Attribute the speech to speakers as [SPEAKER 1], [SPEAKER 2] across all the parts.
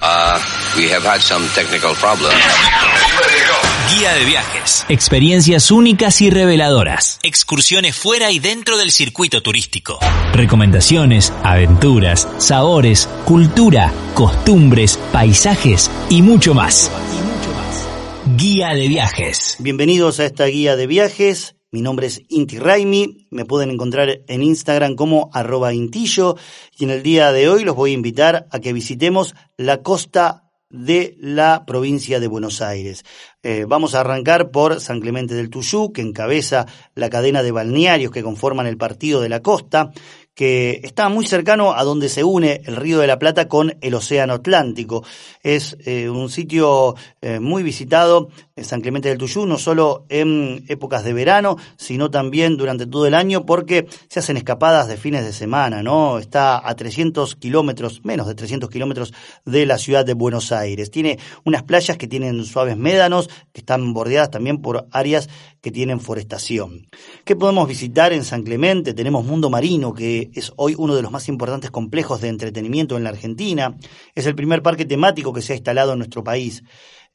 [SPEAKER 1] Uh, we have had some technical problems.
[SPEAKER 2] Guía de viajes. Experiencias únicas y reveladoras. Excursiones fuera y dentro del circuito turístico. Recomendaciones, aventuras, sabores, cultura, costumbres, paisajes y mucho más. Guía de viajes.
[SPEAKER 3] Bienvenidos a esta guía de viajes. Mi nombre es Inti Raimi, me pueden encontrar en Instagram como arroba intillo y en el día de hoy los voy a invitar a que visitemos la costa de la provincia de Buenos Aires. Eh, vamos a arrancar por San Clemente del Tuyú, que encabeza la cadena de balnearios que conforman el Partido de la Costa que está muy cercano a donde se une el Río de la Plata con el Océano Atlántico. Es eh, un sitio eh, muy visitado, San Clemente del Tuyú, no solo en épocas de verano, sino también durante todo el año, porque se hacen escapadas de fines de semana, ¿no? Está a 300 kilómetros, menos de 300 kilómetros de la ciudad de Buenos Aires. Tiene unas playas que tienen suaves médanos, que están bordeadas también por áreas que tienen forestación. ¿Qué podemos visitar en San Clemente? Tenemos Mundo Marino, que es hoy uno de los más importantes complejos de entretenimiento en la Argentina. Es el primer parque temático que se ha instalado en nuestro país.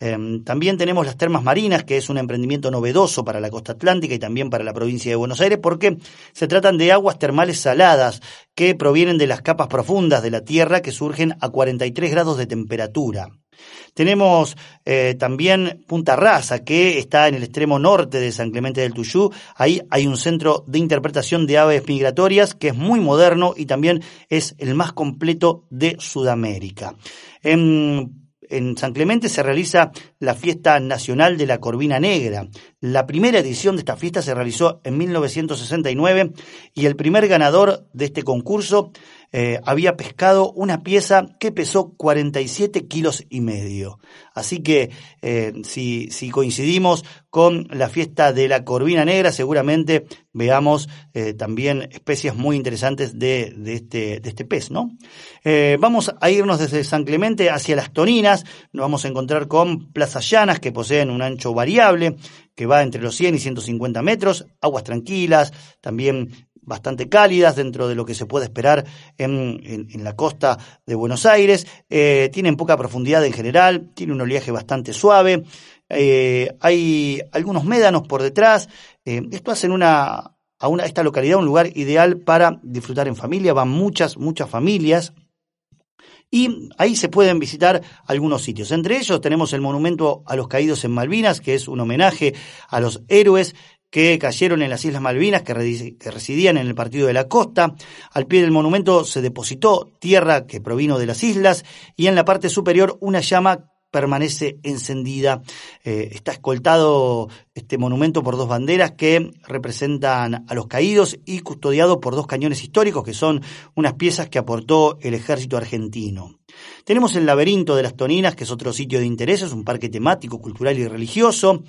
[SPEAKER 3] Em, también tenemos las termas marinas, que es un emprendimiento novedoso para la costa atlántica y también para la provincia de Buenos Aires, porque se tratan de aguas termales saladas que provienen de las capas profundas de la Tierra que surgen a 43 grados de temperatura. Tenemos eh, también Punta Rasa, que está en el extremo norte de San Clemente del Tuyú. Ahí hay un centro de interpretación de aves migratorias que es muy moderno y también es el más completo de Sudamérica. En en San Clemente se realiza la fiesta nacional de la Corvina Negra. La primera edición de esta fiesta se realizó en 1969 y el primer ganador de este concurso eh, había pescado una pieza que pesó 47 kilos y medio. Así que eh, si, si, coincidimos con la fiesta de la corvina negra, seguramente veamos eh, también especies muy interesantes de, de, este, de este pez, ¿no? vamos a irnos desde San Clemente hacia las Toninas, nos vamos a encontrar con plazas llanas que poseen un ancho variable, que va entre los 100 y 150 metros, aguas tranquilas, también bastante cálidas dentro de lo que se puede esperar en, en, la costa de Buenos Aires. Eh, tienen poca profundidad en general, tiene un oleaje bastante suave. Eh, hay algunos médanos por detrás. Eh, esto hace una, a una, esta localidad un lugar ideal para disfrutar en familia. Van muchas, muchas familias. Y ahí se pueden visitar algunos sitios. Entre ellos tenemos el monumento a los caídos en Malvinas, que es un homenaje a los héroes que cayeron en las Islas Malvinas, que, residían en el Partido de la Costa. Al pie del monumento se depositó tierra que provino de las islas y en la parte superior una llama permanece encendida. Eh, está escoltado este monumento por dos banderas que representan a los caídos y custodiado por dos cañones históricos que son unas piezas que aportó el ejército argentino. Tenemos el laberinto de las Toninas, que es otro sitio de interés, es un parque temático, cultural y religioso.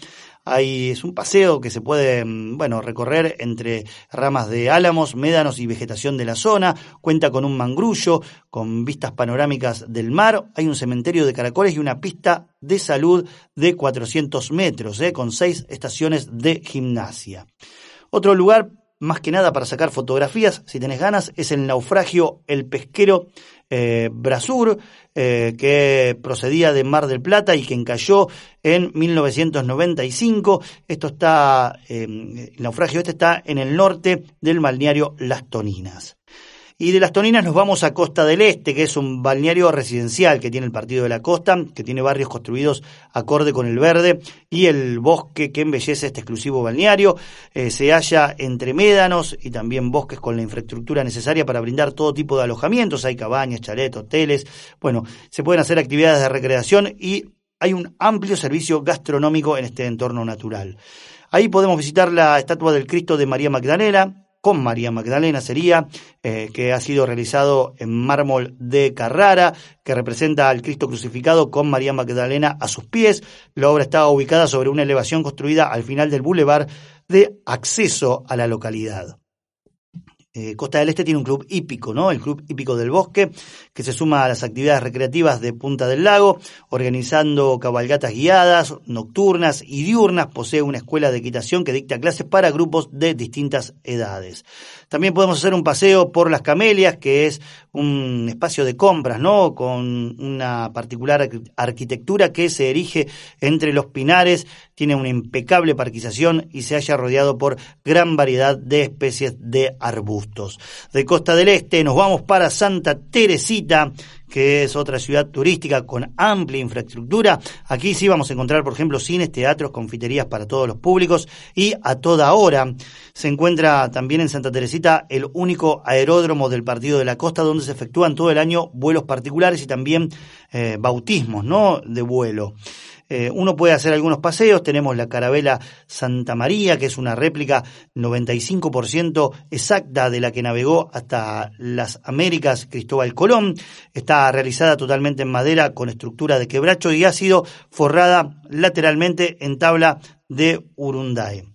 [SPEAKER 3] Hay, es un paseo que se puede, mm, bueno, recorrer entre ramas de álamos, médanos y vegetación de la zona. Cuenta con un mangrullo, con vistas panorámicas del mar. Hay un cementerio de caracoles y una pista de salud de 400 metros, eh, con seis estaciones de gimnasia. Otro lugar más que nada para sacar fotografías, si tenés ganas, es el naufragio El Pesquero eh, Brasur, eh, que procedía de Mar del Plata y que encalló en 1995. Esto está, eh, el naufragio este está en el norte del balneario Las Toninas. Y de las Toninas nos vamos a Costa del Este, que es un balneario residencial que tiene el Partido de la Costa, que tiene barrios construidos acorde con el verde y el bosque que embellece este exclusivo balneario. Eh, se halla entre médanos y también bosques con la infraestructura necesaria para brindar todo tipo de alojamientos. Hay cabañas, chalets, hoteles. Bueno, se pueden hacer actividades de recreación y hay un amplio servicio gastronómico en este entorno natural. Ahí podemos visitar la estatua del Cristo de María Magdalena, con María Magdalena sería, eh, que ha sido realizado en mármol de Carrara, que representa al Cristo crucificado con María Magdalena a sus pies. La obra está ubicada sobre una elevación construida al final del bulevar de acceso a la localidad. Eh, Costa del Este tiene un club hípico, ¿no? El Club Hípico del Bosque, que se suma a las actividades recreativas de Punta del Lago, organizando cabalgatas guiadas, nocturnas y diurnas. Posee una escuela de equitación que dicta clases para grupos de distintas edades. También podemos hacer un paseo por las Camelias, que es un espacio de compras, ¿no? Con una particular arquitectura que se erige entre los pinares, tiene una impecable parquización y se haya rodeado por gran variedad de especies de arbustos. De Costa del Este nos vamos para Santa Teresita, que es otra ciudad turística con amplia infraestructura. Aquí sí vamos a encontrar, por ejemplo, cines, teatros, confiterías para todos los públicos y a toda hora. Se encuentra también en Santa Teresita el único aeródromo del Partido de la Costa donde se efectúan todo el año vuelos particulares y también eh, bautismos ¿no? de vuelo. Eh, uno puede hacer algunos paseos, tenemos la carabela Santa María, que es una réplica 95% exacta de la que navegó hasta las Américas Cristóbal Colón. Está realizada totalmente en madera con estructura de quebracho y ha sido forrada lateralmente en tabla de Urunday.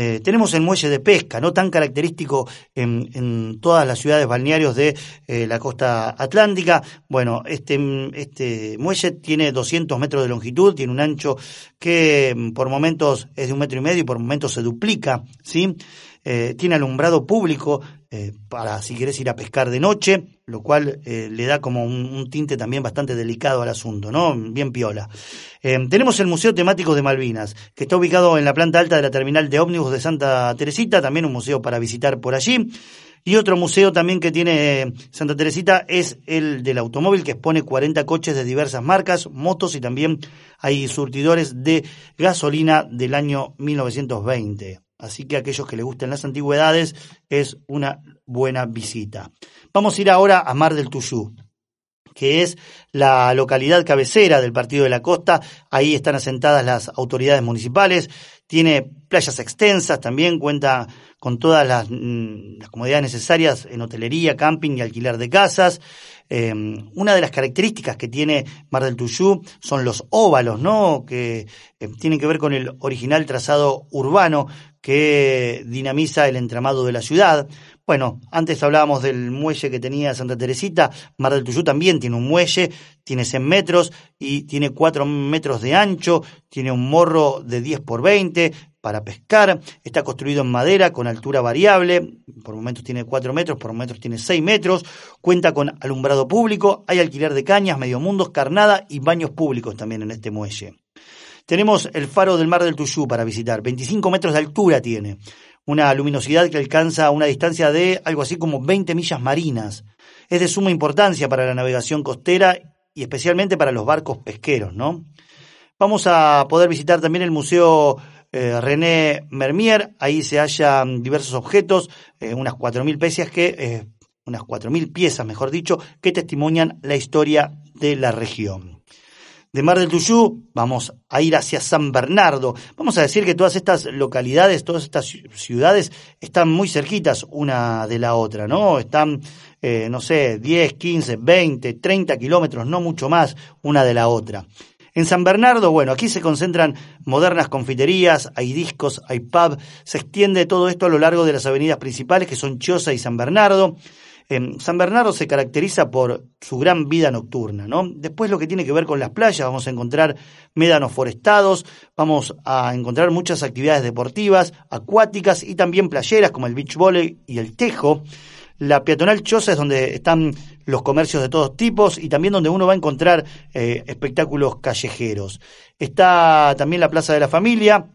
[SPEAKER 3] Eh, tenemos el muelle de pesca, no tan característico en, todas las ciudades balnearios de eh, la costa atlántica. Bueno, este, este muelle tiene 200 metros de longitud, tiene un ancho que mm, por momentos es de un metro y medio y por momentos se duplica, ¿sí? Eh, tiene alumbrado público eh, para si quieres ir a pescar de noche, lo cual eh, le da como un, tinte también bastante delicado al asunto, ¿no? Bien piola. tenemos el Museo Temático de Malvinas, que está ubicado en la planta alta de la terminal de ómnibus de Santa Teresita, también un museo para visitar por allí. Y otro museo también que tiene Santa Teresita es el del automóvil, que expone 40 coches de diversas marcas, motos y también hay surtidores de gasolina del año 1920. Así que aquellos que les gusten las antigüedades es una buena visita. Vamos a ir ahora a Mar del Tuyú que es la localidad cabecera del Partido de la Costa. Ahí están asentadas las autoridades municipales. Tiene playas extensas, también cuenta con todas las, mm, comodidades necesarias en hotelería, camping y alquiler de casas. Em, una de las características que tiene Mar del Tuyú son los óvalos, ¿no? Que eh, tienen que ver con el original trazado urbano que dinamiza el entramado de la ciudad. Bueno, antes hablábamos del muelle que tenía Santa Teresita, Mar del Tuyú también tiene un muelle, tiene 100 metros y tiene 4 metros de ancho, tiene un morro de 10 por 20 para pescar, está construido en madera con altura variable, por momentos tiene 4 metros, por momentos tiene 6 metros, cuenta con alumbrado público, hay alquiler de cañas, medio mundos, carnada y baños públicos también en este muelle. Tenemos el faro del Mar del Tuyú para visitar, 25 metros de altura tiene, una luminosidad que alcanza una distancia de algo así como 20 millas marinas. Es de suma importancia para la navegación costera y especialmente para los barcos pesqueros, ¿no? Vamos a poder visitar también el Museo eh, René Mermier, ahí se hallan diversos objetos, eh, unas 4.000 piezas que, eh, unas 4.000 piezas, mejor dicho, que testimonian la historia de la región de Mar del Tuyú, vamos a ir hacia San Bernardo. Vamos a decir que todas estas localidades, todas estas ciudades están muy cerquitas una de la otra, ¿no? Están, eh, no sé, 10, 15, 20, 30 kilómetros, no mucho más una de la otra. En San Bernardo, bueno, aquí se concentran modernas confiterías, hay discos, hay pub, se extiende todo esto a lo largo de las avenidas principales que son Choza y San Bernardo. San Bernardo se caracteriza por su gran vida nocturna, ¿no? Después lo que tiene que ver con las playas, vamos a encontrar médanos forestados, vamos a encontrar muchas actividades deportivas, acuáticas y también playeras como el beach volley y el tejo. La peatonal Choza es donde están los comercios de todos tipos y también donde uno va a encontrar eh, espectáculos callejeros. Está también la Plaza de la Familia,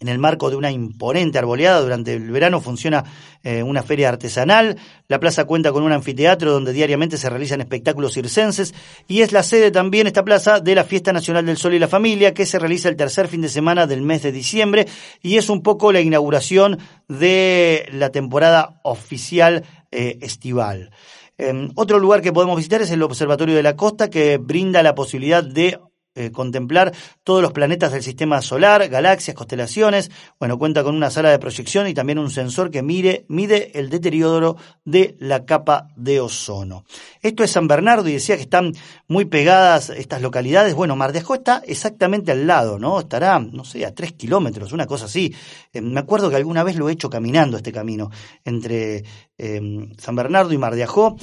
[SPEAKER 3] en el marco de una imponente arboleada. Durante el verano funciona eh, una feria artesanal. La plaza cuenta con un anfiteatro donde diariamente se realizan espectáculos circenses y es la sede también esta plaza de la Fiesta Nacional del Sol y la Familia que se realiza el tercer fin de semana del mes de diciembre y es un poco la inauguración de la temporada oficial eh, estival. Em, otro lugar que podemos visitar es el Observatorio de la Costa que brinda la posibilidad de eh, contemplar todos los planetas del sistema solar, galaxias, constelaciones. Bueno, cuenta con una sala de proyección y también un sensor que mire, mide el deterioro de la capa de ozono. Esto es San Bernardo y decía que están muy pegadas estas localidades. Bueno, Mar de Ajó está exactamente al lado, ¿no? Estará, no sé, a tres kilómetros, una cosa así. Eh, me acuerdo que alguna vez lo he hecho caminando este camino entre eh, San Bernardo y Mar de Ajó,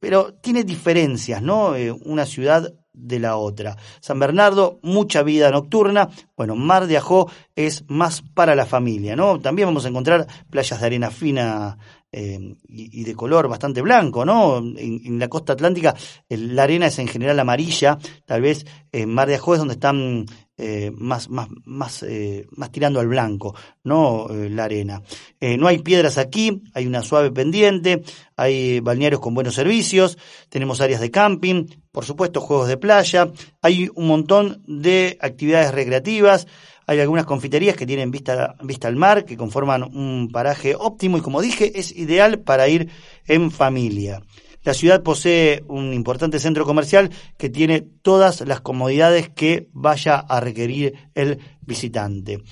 [SPEAKER 3] pero tiene diferencias, ¿no? una ciudad de la otra. San Bernardo, mucha vida nocturna. Bueno, Mar de Ajó es más para la familia, ¿no? También vamos a encontrar playas de arena fina eh, y, de color bastante blanco, ¿no? En, la costa atlántica la arena es en general amarilla, tal vez en Mar de Ajó es donde están eh, más, más, más, eh, más tirando al blanco, no la arena. no hay piedras aquí, hay una suave pendiente, hay balnearios con buenos servicios, tenemos áreas de camping, por supuesto juegos de playa, hay un montón de actividades recreativas, hay algunas confiterías que tienen vista, vista al mar, que conforman un paraje óptimo y como dije, es ideal para ir en familia. La ciudad posee un importante centro comercial que tiene todas las comodidades que vaya a requerir el visitante.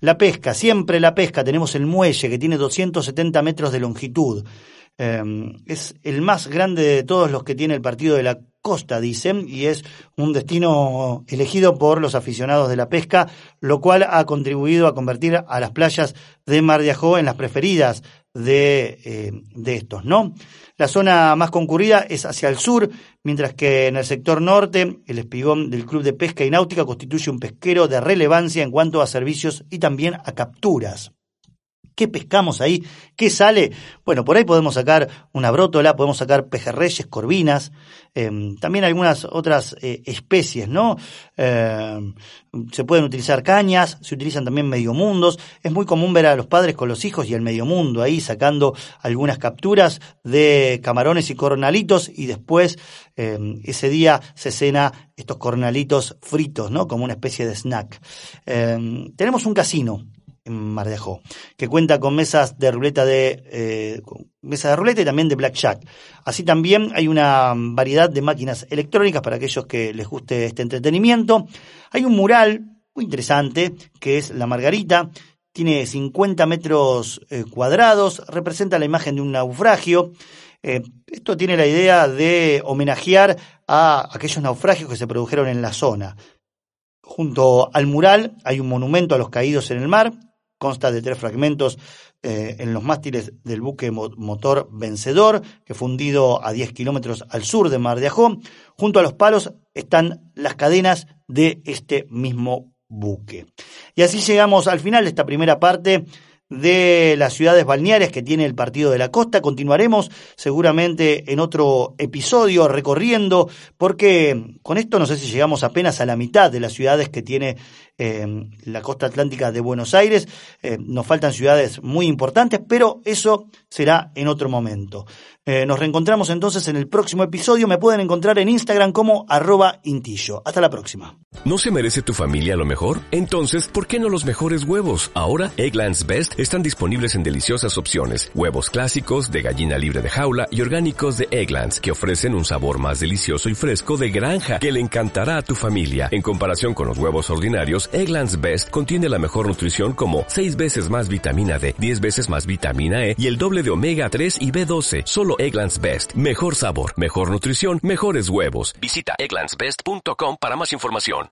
[SPEAKER 3] La pesca, siempre la pesca, tenemos el muelle que tiene 270 metros de longitud. Em, es el más grande de todos los que tiene el partido de la costa, dicen, y es un destino elegido por los aficionados de la pesca, lo cual ha contribuido a convertir a las playas de Mar de Ajó en las preferidas de, eh, de estos, ¿no? La zona más concurrida es hacia el sur, mientras que en el sector norte el espigón del Club de Pesca y Náutica constituye un pesquero de relevancia en cuanto a servicios y también a capturas. ¿Qué pescamos ahí? ¿Qué sale? Bueno, por ahí podemos sacar una brótola, podemos sacar pejerreyes, corvinas, em, también algunas otras eh, especies, ¿no? Em, se pueden utilizar cañas, se utilizan también mediomundos. Es muy común ver a los padres con los hijos y el mediomundo ahí sacando algunas capturas de camarones y cornalitos y después em, ese día se cena estos cornalitos fritos, ¿no? Como una especie de snack. tenemos un casino en Mar de Ajó, que cuenta con mesas de ruleta de eh, de ruleta y también de blackjack. Así también hay una variedad de máquinas electrónicas para aquellos que les guste este entretenimiento. Hay un mural muy interesante que es la Margarita, tiene 50 metros eh, cuadrados, representa la imagen de un naufragio. Eh, esto tiene la idea de homenajear a aquellos naufragios que se produjeron en la zona. Junto al mural hay un monumento a los caídos en el mar, consta de tres fragmentos eh, en los mástiles del buque motor Vencedor, que fue hundido a 10 kilómetros al sur de Mar de Ajó. Junto a los palos están las cadenas de este mismo buque. Y así llegamos al final de esta primera parte de las ciudades balnearias que tiene el Partido de la Costa. Continuaremos seguramente en otro episodio recorriendo, porque con esto no sé si llegamos apenas a la mitad de las ciudades que tiene la costa atlántica de Buenos Aires. Eh, nos faltan ciudades muy importantes, pero eso será en otro momento. Eh, nos reencontramos entonces en el próximo episodio. Me pueden encontrar en Instagram como arroba intillo. Hasta la próxima.
[SPEAKER 4] ¿No se merece tu familia lo mejor? Entonces, ¿por qué no los mejores huevos? Ahora, Egglands Best están disponibles en deliciosas opciones. Huevos clásicos, de gallina libre de jaula y orgánicos de Egglands, que ofrecen un sabor más delicioso y fresco de granja que le encantará a tu familia. En comparación con los huevos ordinarios, Egglands Best contiene la mejor nutrición como 6 veces más vitamina D, 10 veces más vitamina E y el doble de omega 3 y B12. Solo Egglands Best. Mejor sabor, mejor nutrición, mejores huevos. Visita egglandsbest.com para más información.